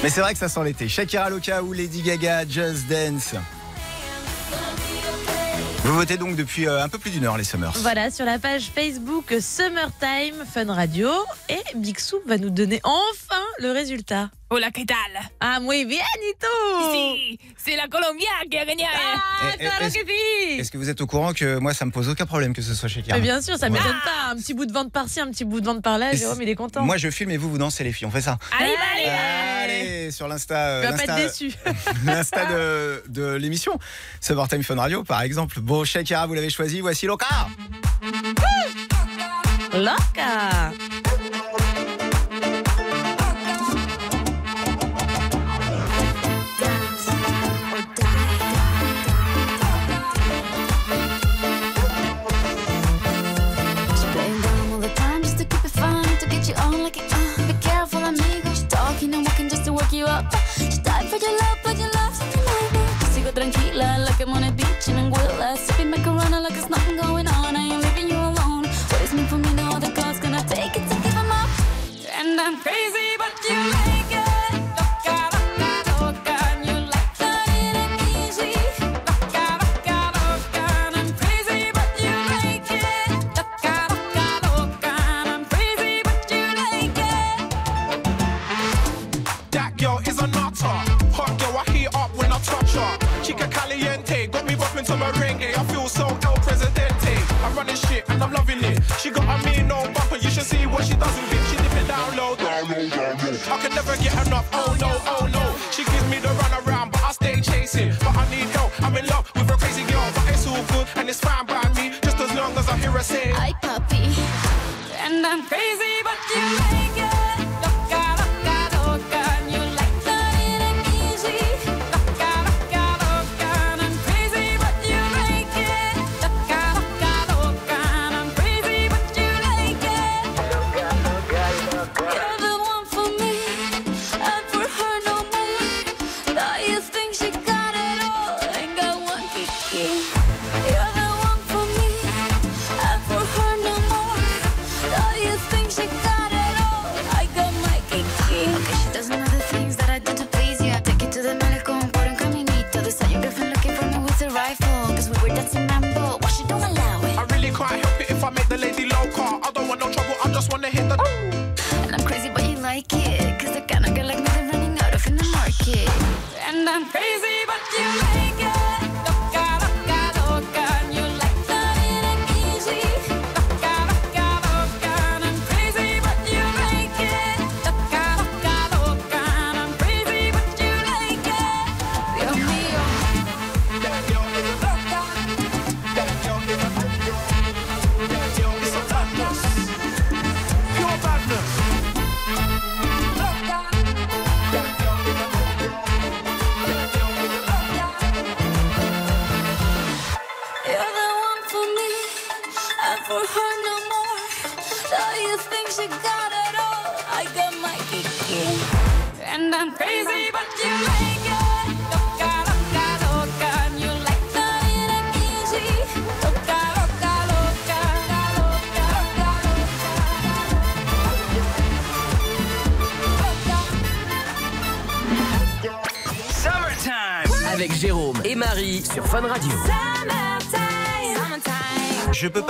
Mais c'est vrai que ça sent l'été. Shakira Loca ou Lady Gaga, Just Dance. Vous votez donc depuis euh, un peu plus d'une heure, les Summers. Voilà, sur la page Facebook Summertime Fun Radio. Et Bixou va nous donner enfin le résultat. Hola, ¿qué tal? Ah, muy bien, Nito Sí, c'est la Colombia qui a gagné. Ah, Eh, claro est-ce- que sí Est-ce que vous êtes au courant que moi, ça me pose aucun problème que ce soit Shakira Mais bien sûr, ça Ouais. m'étonne pas. Un petit bout de vente par-ci, un petit bout de vente par-là. Jérôme, il est content. Moi, je filme et vous, vous dansez, les filles. On fait ça. Allez, allez, Allez, sur l'Insta. euh, Tu vas pas l'Insta- être déçu. *laughs* L'insta de, de l'émission, Summertime Fun Radio, par exemple. Bon, Shakira, vous l'avez choisi. Voici Loca. Loca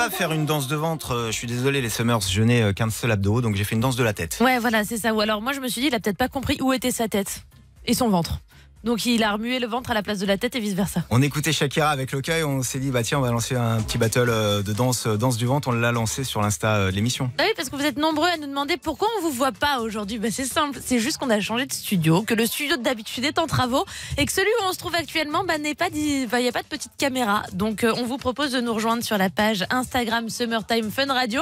faire une danse de ventre, euh, je suis désolé les Summers, je n'ai euh, qu'un seul abdo, donc j'ai fait une danse de la tête. Ouais, voilà, c'est ça. Ou alors, moi, je me suis dit, il a peut-être pas compris où était sa tête et son ventre. Donc, il a remué le ventre à la place de la tête et vice versa. On écoutait Shakira avec Loca on s'est dit, bah tiens, on va lancer un petit battle euh, de danse, euh, danse du ventre, on l'a lancé sur l'insta euh, de l'émission. Bah oui, parce que vous êtes nombreux à nous demander pourquoi on vous voit pas aujourd'hui. Bah c'est simple, c'est juste qu'on a changé de studio, que le studio d'habitude est en travaux et que celui où on se trouve actuellement, bah n'est pas, dit- bah, il y a pas de petite caméra. Donc euh, on vous propose de nous rejoindre sur la page Instagram Summertime Fun Radio.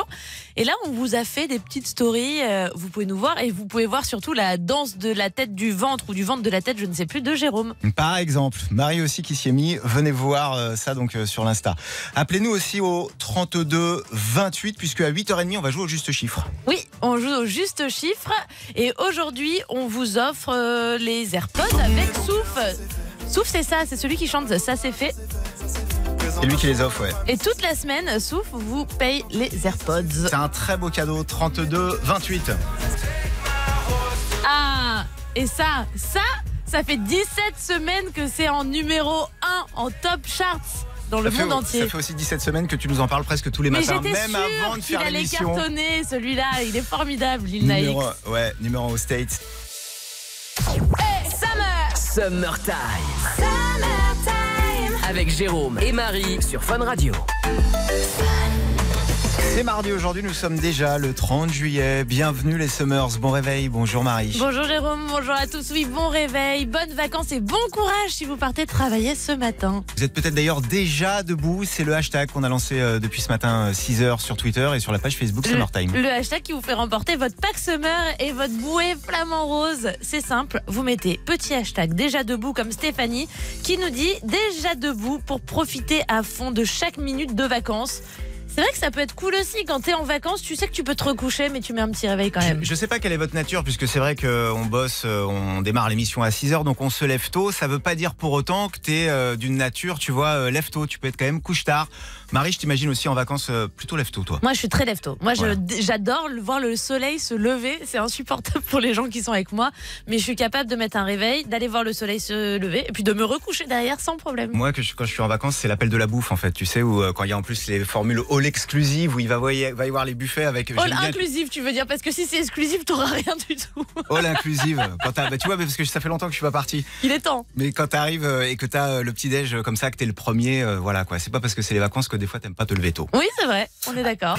Et là, on vous a fait des petites stories. euh, vous pouvez nous voir et vous pouvez voir surtout la danse de la tête du ventre ou du ventre de la tête, je ne sais plus, de Jérôme. Par exemple, Marie aussi qui s'y est mis, venez voir euh, ça donc euh, sur l'insta. Appelez-nous aussi au 32 28 puisque à 8h30 on va jouer au juste chiffre. Oui, on joue au juste chiffre et aujourd'hui on vous offre euh, les AirPods avec Souf. Souf c'est ça, c'est celui qui chante Ça c'est fait. C'est lui qui les offre, ouais. Et toute la semaine, Souf vous paye les AirPods. C'est un très beau cadeau, 32 28. Ah, et ça, ça, ça fait 17 semaines que c'est en numéro 1 en top charts dans le fait- monde entier. Ça fait aussi 17 semaines que tu nous en parles presque tous les Mais matins, j'étais même avant de sûre qu'il faire allait l'émission. cartonner celui-là, il est formidable, Lil Nas Numéro, X. ouais, numéro 1 aux States. Summer Summertime. Avec Jérôme et Marie sur Fun Radio. C'est mardi aujourd'hui, nous sommes déjà le 30 juillet. Bienvenue les Summers, bon réveil, bonjour Marie. Bonjour Jérôme, bonjour à tous. Oui, bon réveil, bonnes vacances et bon courage si vous partez travailler ce matin. Vous êtes peut-être d'ailleurs déjà debout, c'est le hashtag qu'on a lancé euh, depuis ce matin 6h sur Twitter et sur la page Facebook Summertime. Le hashtag qui vous fait remporter votre pack summer et votre bouée flamant rose. C'est simple, vous mettez petit hashtag déjà debout comme Stéphanie qui nous dit déjà debout pour profiter à fond de chaque minute de vacances. C'est vrai que ça peut être cool aussi quand t'es en vacances, tu sais que tu peux te recoucher mais tu mets un petit réveil quand même. Je sais pas quelle est votre nature, puisque c'est vrai qu'on bosse, euh, on démarre l'émission à 6h, donc on se lève tôt. Ça veut pas dire pour autant que t'es euh, d'une nature, tu vois, euh, lève tôt. Tu peux être quand même couche tard. Marie, je t'imagine aussi en vacances euh, plutôt lève tôt, toi. Moi, je suis très lève-tôt. Moi, je- j'adore voir le soleil se lever. C'est insupportable *laughs* pour les gens qui sont avec moi. Mais je suis capable de mettre un réveil, d'aller voir le soleil se lever et puis de me recoucher derrière sans problème. Moi, que je- quand je suis en vacances, c'est l'appel de la bouffe, en fait. Tu sais, où quand il y a en plus les formules all exclusives, où il va, voyer- va y avoir les buffets avec. All j'aime bien- inclusif, tu veux dire Parce que si c'est exclusif, t'auras rien du tout. *laughs* All inclusive. *laughs* Quand t'as- bah, tu vois, parce que ça fait longtemps que je suis pas parti. Il est temps. Mais quand t'arrives euh, et que t'as euh, le petit déj comme ça, que t'es le premier, euh, voilà quoi. C'est pas parce que c'est les vacances que des fois t'aimes pas te lever tôt. Oui, c'est vrai. On est d'accord.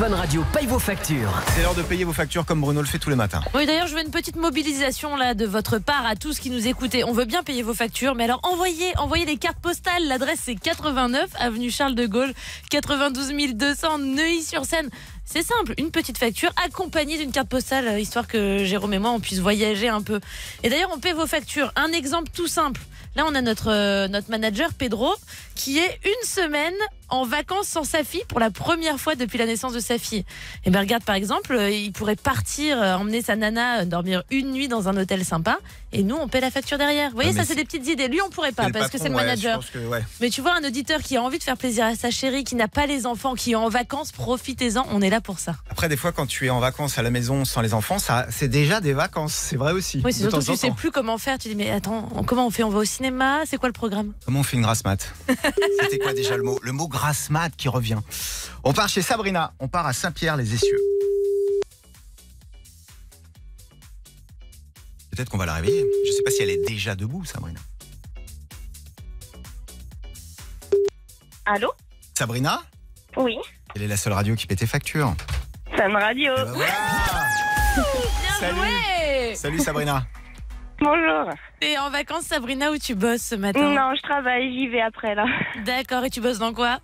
Fun Radio paye vos factures. C'est l'heure de payer vos factures comme Bruno le fait tous les matins. Oui, d'ailleurs, je veux une petite mobilisation là de votre part à tous qui nous écoutez. On veut bien payer vos factures, mais alors envoyez, envoyez les cartes postales. L'adresse c'est 89 avenue Charles de Gaulle, 92 200 Neuilly-sur-Seine. C'est simple, une petite facture accompagnée d'une carte postale, euh, histoire que Jérôme et moi on puisse voyager un peu. Et d'ailleurs, on paie vos factures. Un exemple tout simple. Là, on a notre, euh, notre manager Pedro qui est une semaine en vacances sans sa fille pour la première fois depuis la naissance de sa fille. Et bien regarde par exemple, euh, il pourrait partir, euh, emmener sa nana euh, dormir une nuit dans un hôtel sympa et nous on paie la facture derrière. Vous voyez, ça c'est des petites idées. Lui on pourrait pas parce que c'est le manager. que, ouais. Mais tu vois, un auditeur qui a envie de faire plaisir à sa chérie, qui n'a pas les enfants, qui est en vacances, profitez-en, on est là pour ça. Après, des fois, quand tu es en vacances à la maison sans les enfants, ça, c'est déjà des vacances. C'est vrai aussi. Oui, surtout que tu sais plus comment faire. Tu dis, mais attends, comment on fait? On va au cinéma? C'est quoi le programme? Comment on fait une grasse mat? *laughs* C'était quoi déjà le mot? Le mot grasse mat qui revient. On part chez Sabrina. On part à Saint-Pierre-les-Essieux. Peut-être qu'on va la réveiller. Je sais pas si elle est déjà debout, Sabrina. Allô? Sabrina? Oui, Elle est la seule radio qui paie tes factures. Sam Radio. Eh ben Salut. Salut Sabrina. Bonjour. T'es en vacances, Sabrina, ou tu bosses ce matin? Non, je travaille, j'y vais après là. D'accord, et tu bosses dans quoi?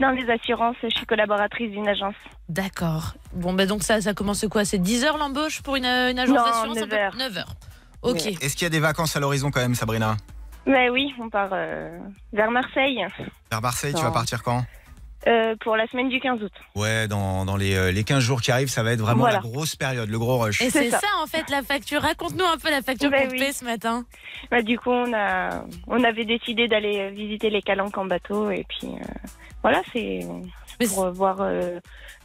Dans les assurances, je suis collaboratrice d'une agence. D'accord. Bon, bah donc ça, ça commence quoi? C'est 10 heures l'embauche pour une, une agence Non, d'assurance 9 heures. 9 heures. Ok. Est-ce qu'il y a des vacances à l'horizon quand même, Sabrina? Mais oui, on part euh, vers Marseille. Vers Marseille, tu vas partir quand? Euh, pour la semaine du 15 août. Ouais, dans, dans les, euh, les 15 jours qui arrivent, ça va être vraiment Voilà. la grosse période, le gros rush. Et c'est ça. en fait la facture. Raconte-nous un peu la facture Bah qu'on te oui. ce matin. Bah, du coup, on, a, on avait décidé d'aller visiter les calanques en bateau. Et puis, euh, voilà, c'est pour euh, voir euh,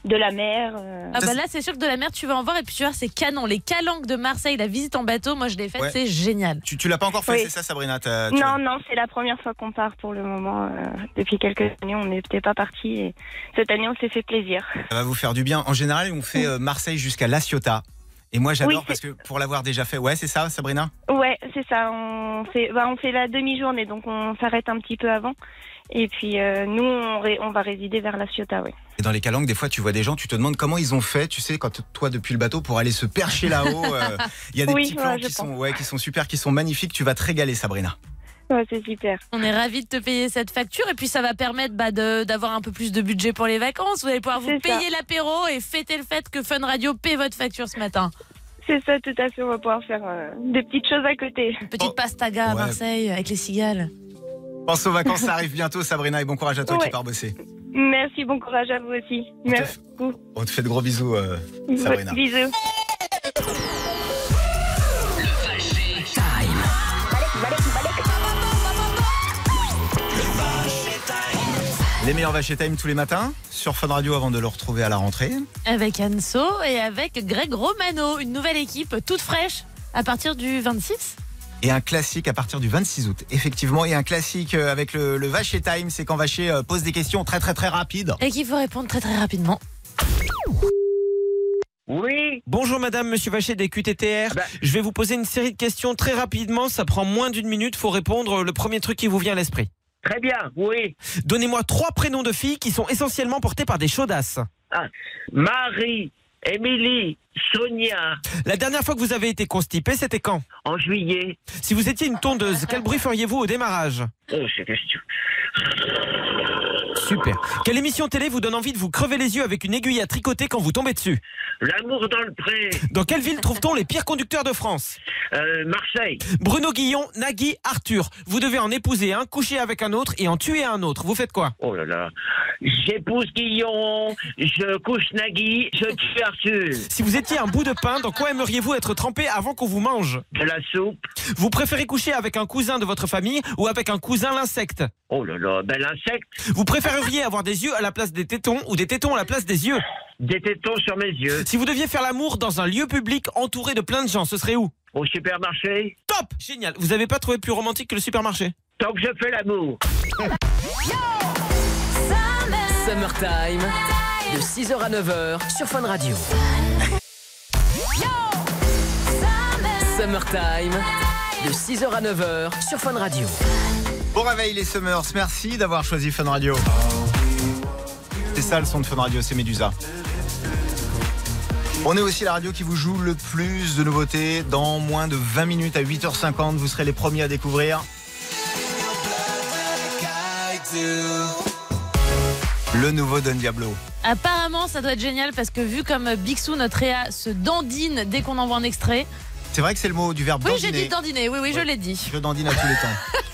de la mer. euh. Ah bah là c'est sûr que de la mer tu vas en voir et puis tu vois c'est canon. Les calanques de Marseille, la visite en bateau, moi je l'ai faite, Ouais. c'est génial. Tu, tu l'as pas encore fait, Oui. c'est ça, Sabrina Non, non, c'est la première fois qu'on part pour le moment. euh, depuis quelques années, on n'était pas parti. Et cette année, on s'est fait plaisir. Ça va vous faire du bien. En général, on fait *laughs* euh, Marseille jusqu'à La Ciotat. Et moi, j'adore Oui, parce que pour l'avoir déjà fait, ouais, c'est ça, Sabrina? Ouais, c'est ça. On fait, bah, on fait la demi-journée, donc on s'arrête un petit peu avant. Et puis euh, nous, on, ré- on va résider vers la Ciotat, oui. Et dans les calanques, des fois, tu vois des gens, tu te demandes comment ils ont fait, tu sais, quand toi, depuis le bateau, pour aller se percher là-haut. euh, Il y a des *laughs* Oui, petits plans qui, sont, ouais, qui sont super, qui sont magnifiques. Tu vas te régaler, Sabrina. Ouais, c'est super. On est ravis de te payer cette facture et puis ça va permettre bah, de- d'avoir un peu plus de budget pour les vacances. Vous allez pouvoir vous payer l'apéro et fêter le fait que Fun Radio paie votre facture ce matin. C'est ça, tout à fait. On va pouvoir faire euh, des petites choses à côté. Petite pastaga à Ouais. Marseille avec les cigales. Pense aux vacances, ça arrive bientôt, Sabrina, et bon courage à toi qui pars bosser. Merci, bon courage à vous aussi. Merci beaucoup. On te fait de gros bisous, euh, Sabrina. Bisous. Les meilleurs vaches et time tous les matins sur Fun Radio avant de le retrouver à la rentrée. Avec Anso et avec Greg Romano, une nouvelle équipe toute fraîche à partir du 26. Et un classique à partir du 26 août. Effectivement, et un classique euh, avec le, le Vacher Time, c'est quand Vacher euh, pose des questions très très très rapides. Et qu'il faut répondre très très rapidement. Oui. Bonjour madame, monsieur Vacher des QTTR. Je vais vous poser une série de questions très rapidement, ça prend moins d'une minute, faut répondre le premier truc qui vous vient à l'esprit. Très bien, oui. Donnez-moi trois prénoms de filles qui sont essentiellement portés par des chaudasses. Ah, Marie, Émilie, Sonia. La dernière fois que vous avez été constipé, c'était quand? En juillet. Si vous étiez une tondeuse, quel bruit feriez-vous au démarrage? Oh, c'est question. Super. Quelle émission télé vous donne envie de vous crever les yeux avec une aiguille à tricoter quand vous tombez dessus L'amour dans le pré. Dans quelle ville trouve-t-on les pires conducteurs de France Euh, Marseille. Bruno Guillon, Nagui, Arthur. Vous devez en épouser un, coucher avec un autre et en tuer un autre. Vous faites quoi Oh là là. J'épouse Guillon, je couche Nagui, je tue Arthur. Si vous étiez un bout de pain, dans quoi aimeriez-vous être trempé avant qu'on vous mange De la soupe. Vous préférez coucher avec un cousin de votre famille ou avec un cousin l'insecte Oh là là, ben l'insecte. Vous préféreriez avoir des yeux à la place des tétons ou des tétons à la place des yeux Des tétons sur mes yeux. Si vous deviez faire l'amour dans un lieu public entouré de plein de gens, ce serait où Au supermarché. Top Génial Vous avez pas trouvé plus romantique que le supermarché? Tant que je fais l'amour. Summertime, de 6h à 9h sur Fun Radio. Summertime, de 6h à 9h sur Fun Radio. Bon réveil les Summers, merci d'avoir choisi Fun Radio. C'est ça le son de Fun Radio, c'est Médusa. On est aussi la radio qui vous joue le plus de nouveautés. Dans moins de 20 minutes à 8h50, vous serez les premiers à découvrir. Le nouveau Don Diablo. Apparemment, ça doit être génial parce que vu comme Bixou, notre Réa, se dandine dès qu'on envoie un extrait. C'est vrai que c'est le mot du verbe Oui, j'ai dandiner. dit dandiner, oui, oui, je l'ai dit. Je dandine à tous les temps. *laughs*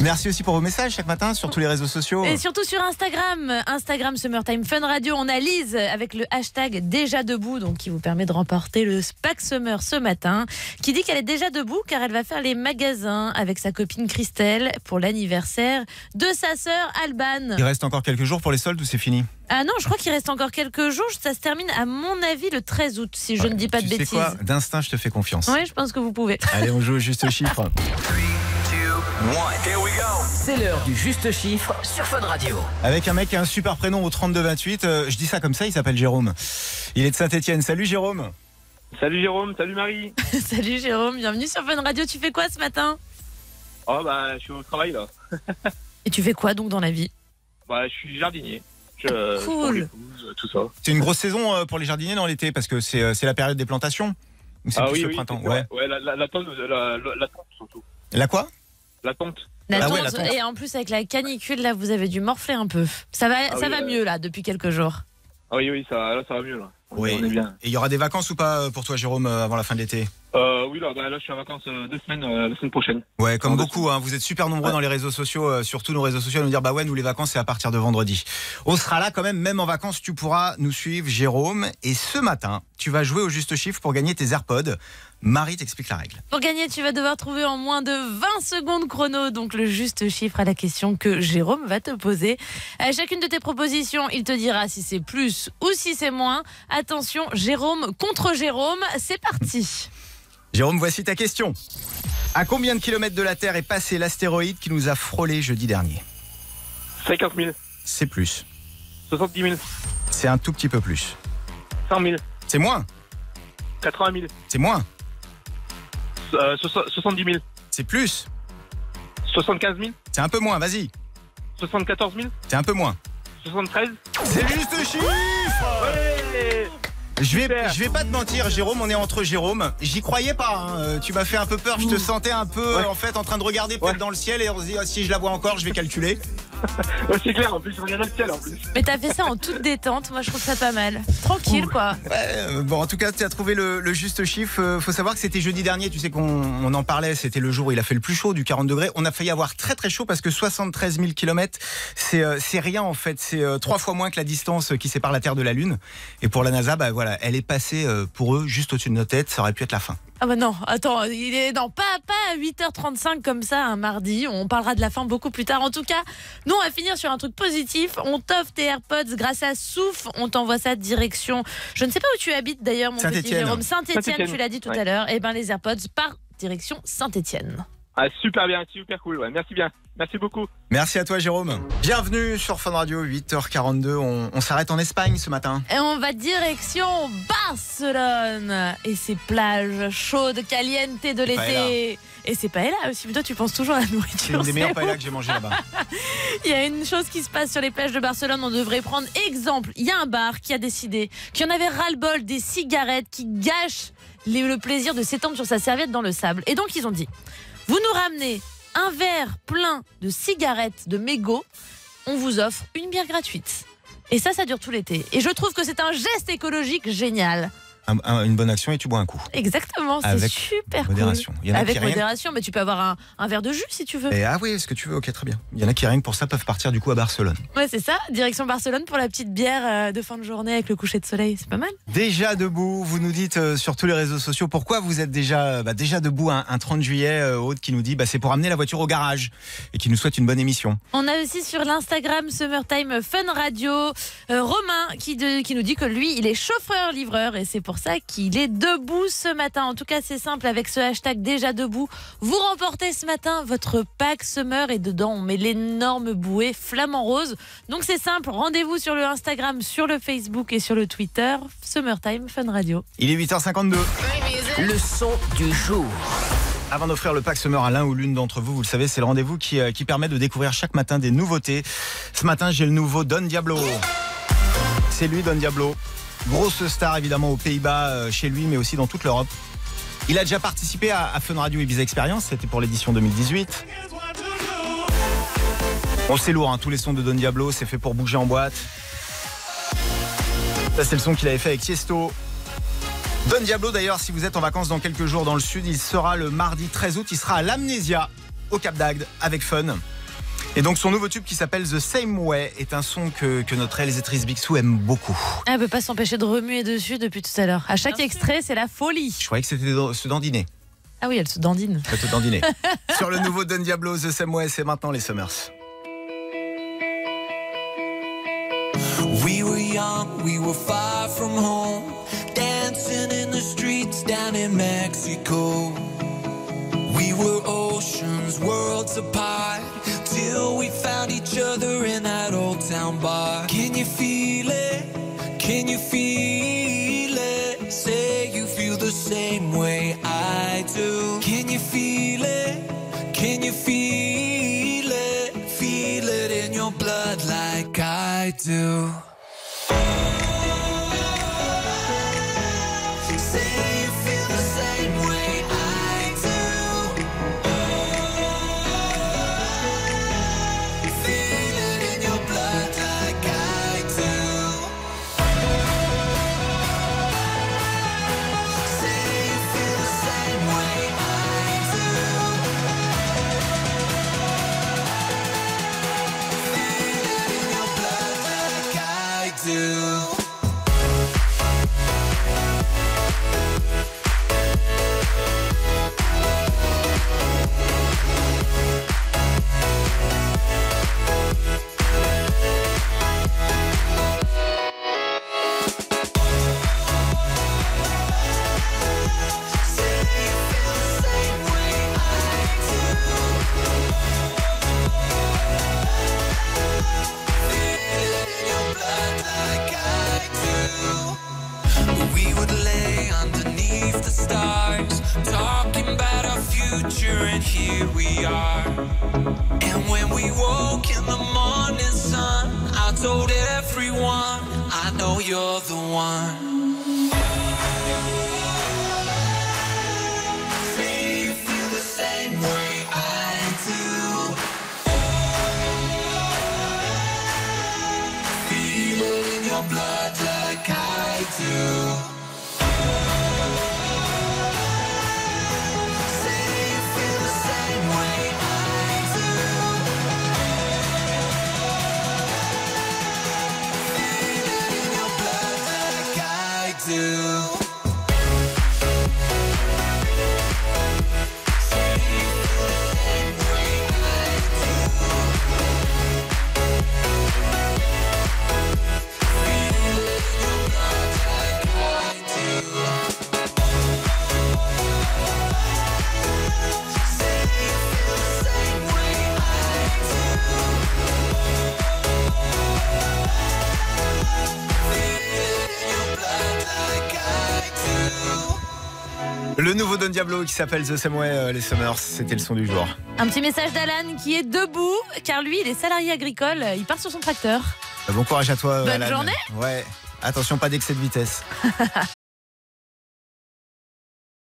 Merci aussi pour vos messages chaque matin sur tous les réseaux sociaux. Et surtout sur Instagram, Instagram Summertime Fun Radio, on a Lise avec le hashtag déjà debout, donc qui vous permet de remporter le Spac Summer ce matin, qui dit qu'elle est déjà debout car elle va faire les magasins avec sa copine Christelle pour l'anniversaire de sa sœur Alban. Il reste encore quelques jours pour les soldes ou c'est fini? Ah non, je crois qu'il reste encore quelques jours, ça se termine à mon avis le 13 août, si je ne dis pas de Tu sais bêtises. quoi D'instinct, je te fais confiance. Oui, je pense que vous pouvez. Allez, on joue au juste chiffre. *laughs* C'est l'heure du juste chiffre sur Fun Radio. Avec un mec qui a un super prénom au 3228. euh, je dis ça comme ça, il s'appelle Jérôme. Il est de Saint-Etienne. Salut Jérôme. Salut Jérôme, salut Marie. *laughs* Salut Jérôme, bienvenue sur Fun Radio. Tu fais quoi ce matin? Oh bah je suis au travail là. *laughs* Et tu fais quoi donc dans la vie? Bah je suis jardinier. Je, je Cool. l'épouse, tout ça. C'est une grosse saison euh, pour les jardiniers dans l'été parce que c'est euh, c'est la période des plantations. Ou c'est Ah plus oui, le oui, printemps Ouais. Ouais, la, la, la, tonte, la, la, la tonte surtout. La quoi? La tonte. La Ah ouais, la. Et en plus avec la canicule là, vous avez dû morfler un peu. Ça va, Ah ça oui, va euh, mieux là depuis quelques jours. Ah oui, oui, ça, là ça va mieux là. On, Oui. on est bien. Et il y aura des vacances ou pas euh, pour toi Jérôme euh, avant la fin de l'été? Euh, oui, là, bah, là, je suis en vacances euh, deux semaines euh, la semaine prochaine. Ouais, comme beaucoup, hein, vous êtes super nombreux dans les réseaux sociaux, euh, sur tous nos réseaux sociaux, à nous dire bah ouais, nous les vacances c'est à partir de vendredi. On sera là quand même, même en vacances, tu pourras nous suivre, Jérôme. Et ce matin, tu vas jouer au juste chiffre pour gagner tes AirPods. Marie t'explique la règle. Pour gagner, tu vas devoir trouver en moins de 20 secondes chrono, donc le juste chiffre à la question que Jérôme va te poser. À chacune de tes propositions, il te dira si c'est plus ou si c'est moins. Attention, Jérôme contre Jérôme, c'est parti. Jérôme, voici ta question. À combien de kilomètres de la Terre est passé l'astéroïde qui nous a frôlé jeudi dernier? 50 000, C'est plus. 70 000, C'est un tout petit peu plus. 100 000, C'est moins. 80 000, C'est moins. euh, soix- 70 000, C'est plus. 75 000, C'est un peu moins, vas-y. 74 000, C'est un peu moins. 73 C'est le juste chiffre Je vais, je vais pas te mentir, Jérôme, on est entre Jérôme. J'y croyais pas. hein. Euh, Tu m'as fait un peu peur. Je te sentais un peu, Ouais. en fait, en train de regarder peut-être dans le ciel et on se dit, ah, si je la vois encore, je vais calculer. Ouais, c'est clair, en plus, je regarde le ciel en plus. Mais t'as fait ça en toute détente, moi je trouve ça pas mal. Tranquille quoi. Ouais, bon, en tout cas, tu as trouvé le, le juste chiffre. Euh, faut savoir que c'était jeudi dernier. Tu sais qu'on on en parlait. C'était le jour où il a fait le plus chaud, du 40 degrés. On a failli avoir très très chaud parce que 73 000 km, c'est euh, c'est rien en fait. C'est euh, trois fois moins que la distance qui sépare la Terre de la Lune. Et pour la NASA, bah voilà, elle est passée euh, pour eux juste au-dessus de nos têtes. Ça aurait pu être la fin. Ah bah non, attends, il est non pas pas à 8h35 comme ça un mardi, on parlera de la fin beaucoup plus tard. En tout cas, nous on va finir sur un truc positif, on t'offre tes AirPods grâce à Souf, on t'envoie ça direction. Je ne sais pas où tu habites d'ailleurs mon petit. Jérôme, Saint-Étienne, tu l'as dit tout ouais. à l'heure. Et ben les AirPods par direction Saint-Étienne. Ah, super bien, super cool, ouais, merci bien. Merci beaucoup. Merci à toi, Jérôme. Bienvenue sur Fun Radio, 8h42. On, on s'arrête en Espagne ce matin. Et on va direction Barcelone et ses plages chaudes, caliente de l'été. Et c'est pas là aussi, mais toi tu penses toujours à la C'est nourriture. une des meilleures c'est paellas que j'ai mangées là-bas. *laughs* Il y a une chose qui se passe sur les plages de Barcelone, on devrait prendre exemple. Il y a un bar qui a décidé qu'il y en avait ras-le-bol des cigarettes qui gâchent les- le plaisir de s'étendre sur sa serviette dans le sable. Et donc ils ont dit, vous nous ramenez un verre plein de cigarettes de mégots, on vous offre une bière gratuite. Et ça, ça dure tout l'été. Et je trouve que c'est un geste écologique génial. Un- un- une bonne action et tu bois un coup. Exactement, c'est super modération. cool. Il y en a qui Avec modération, mais tu peux avoir un, un verre de jus si tu veux. Et, ah oui, est-ce que tu veux Ok, très bien. Il y en a qui rien que pour ça peuvent partir du coup à Barcelone. Ouais, c'est ça. Direction Barcelone pour la petite bière euh, de fin de journée avec le coucher de soleil. C'est pas mal. Déjà debout, vous nous dites euh, sur tous les réseaux sociaux pourquoi vous êtes déjà, bah, déjà debout un, un 30 juillet. Euh, Aude qui nous dit bah, c'est pour amener la voiture au garage et qui nous souhaite une bonne émission. On a aussi sur l'Instagram Summertime Fun Radio euh, Romain qui, de- qui nous dit que lui, il est chauffeur-livreur et c'est pour ça qu'il est debout ce matin. En tout cas, c'est simple avec ce hashtag déjà debout. Vous remportez ce matin votre pack Summer et dedans, on met l'énorme bouée flamant rose. Donc c'est simple, rendez-vous sur le Instagram, sur le Facebook et sur le Twitter Summertime Fun Radio. Il est 8h52. Le son du jour. Avant d'offrir le pack Summer à l'un ou l'une d'entre vous, vous le savez, c'est le rendez-vous qui, euh, qui permet de découvrir chaque matin des nouveautés. Ce matin, j'ai le nouveau Don Diablo. C'est lui, Don Diablo. Grosse star évidemment aux Pays-Bas, euh, chez lui, mais aussi dans toute l'Europe. Il a déjà participé à, Fun Radio Ibiza Experience, c'était pour l'édition 2018. Bon, c'est lourd, hein, tous les sons de Don Diablo, c'est fait pour bouger en boîte. Ça, c'est le son qu'il avait fait avec Tiesto. Don Diablo, d'ailleurs, si vous êtes en vacances dans quelques jours dans le sud, il sera le mardi 13 août. Il sera à l'Amnésia, au Cap d'Agde, avec Fun. Et donc, son nouveau tube qui s'appelle The Same Way est un son que, que notre réalisatrice Bixou aime beaucoup. Ah, Elle peut pas s'empêcher de remuer dessus depuis tout à l'heure. À chaque extrait, c'est la folie. Je croyais que c'était se dandiner. Ah oui, elle se dandine. Ça te dandiner. *laughs* Sur le nouveau Don Diablo, The Same Way, c'est maintenant les Summers. We were young, we were far from home, dancing in the streets down in Mexico. We were oceans, worlds apart, do. Future, and here we are. And when we woke in the morning sun, I told everyone, I know you're the one. Blood like I do. Le nouveau Don Diablo qui s'appelle The Same Way, euh, les Summers, c'était le son du jour. Un petit message d'Alan qui est debout, car lui, il est salarié agricole. Il part sur son tracteur. Bon courage à toi. Bonne Alan. journée. Ouais. Attention, pas d'excès de vitesse. *laughs*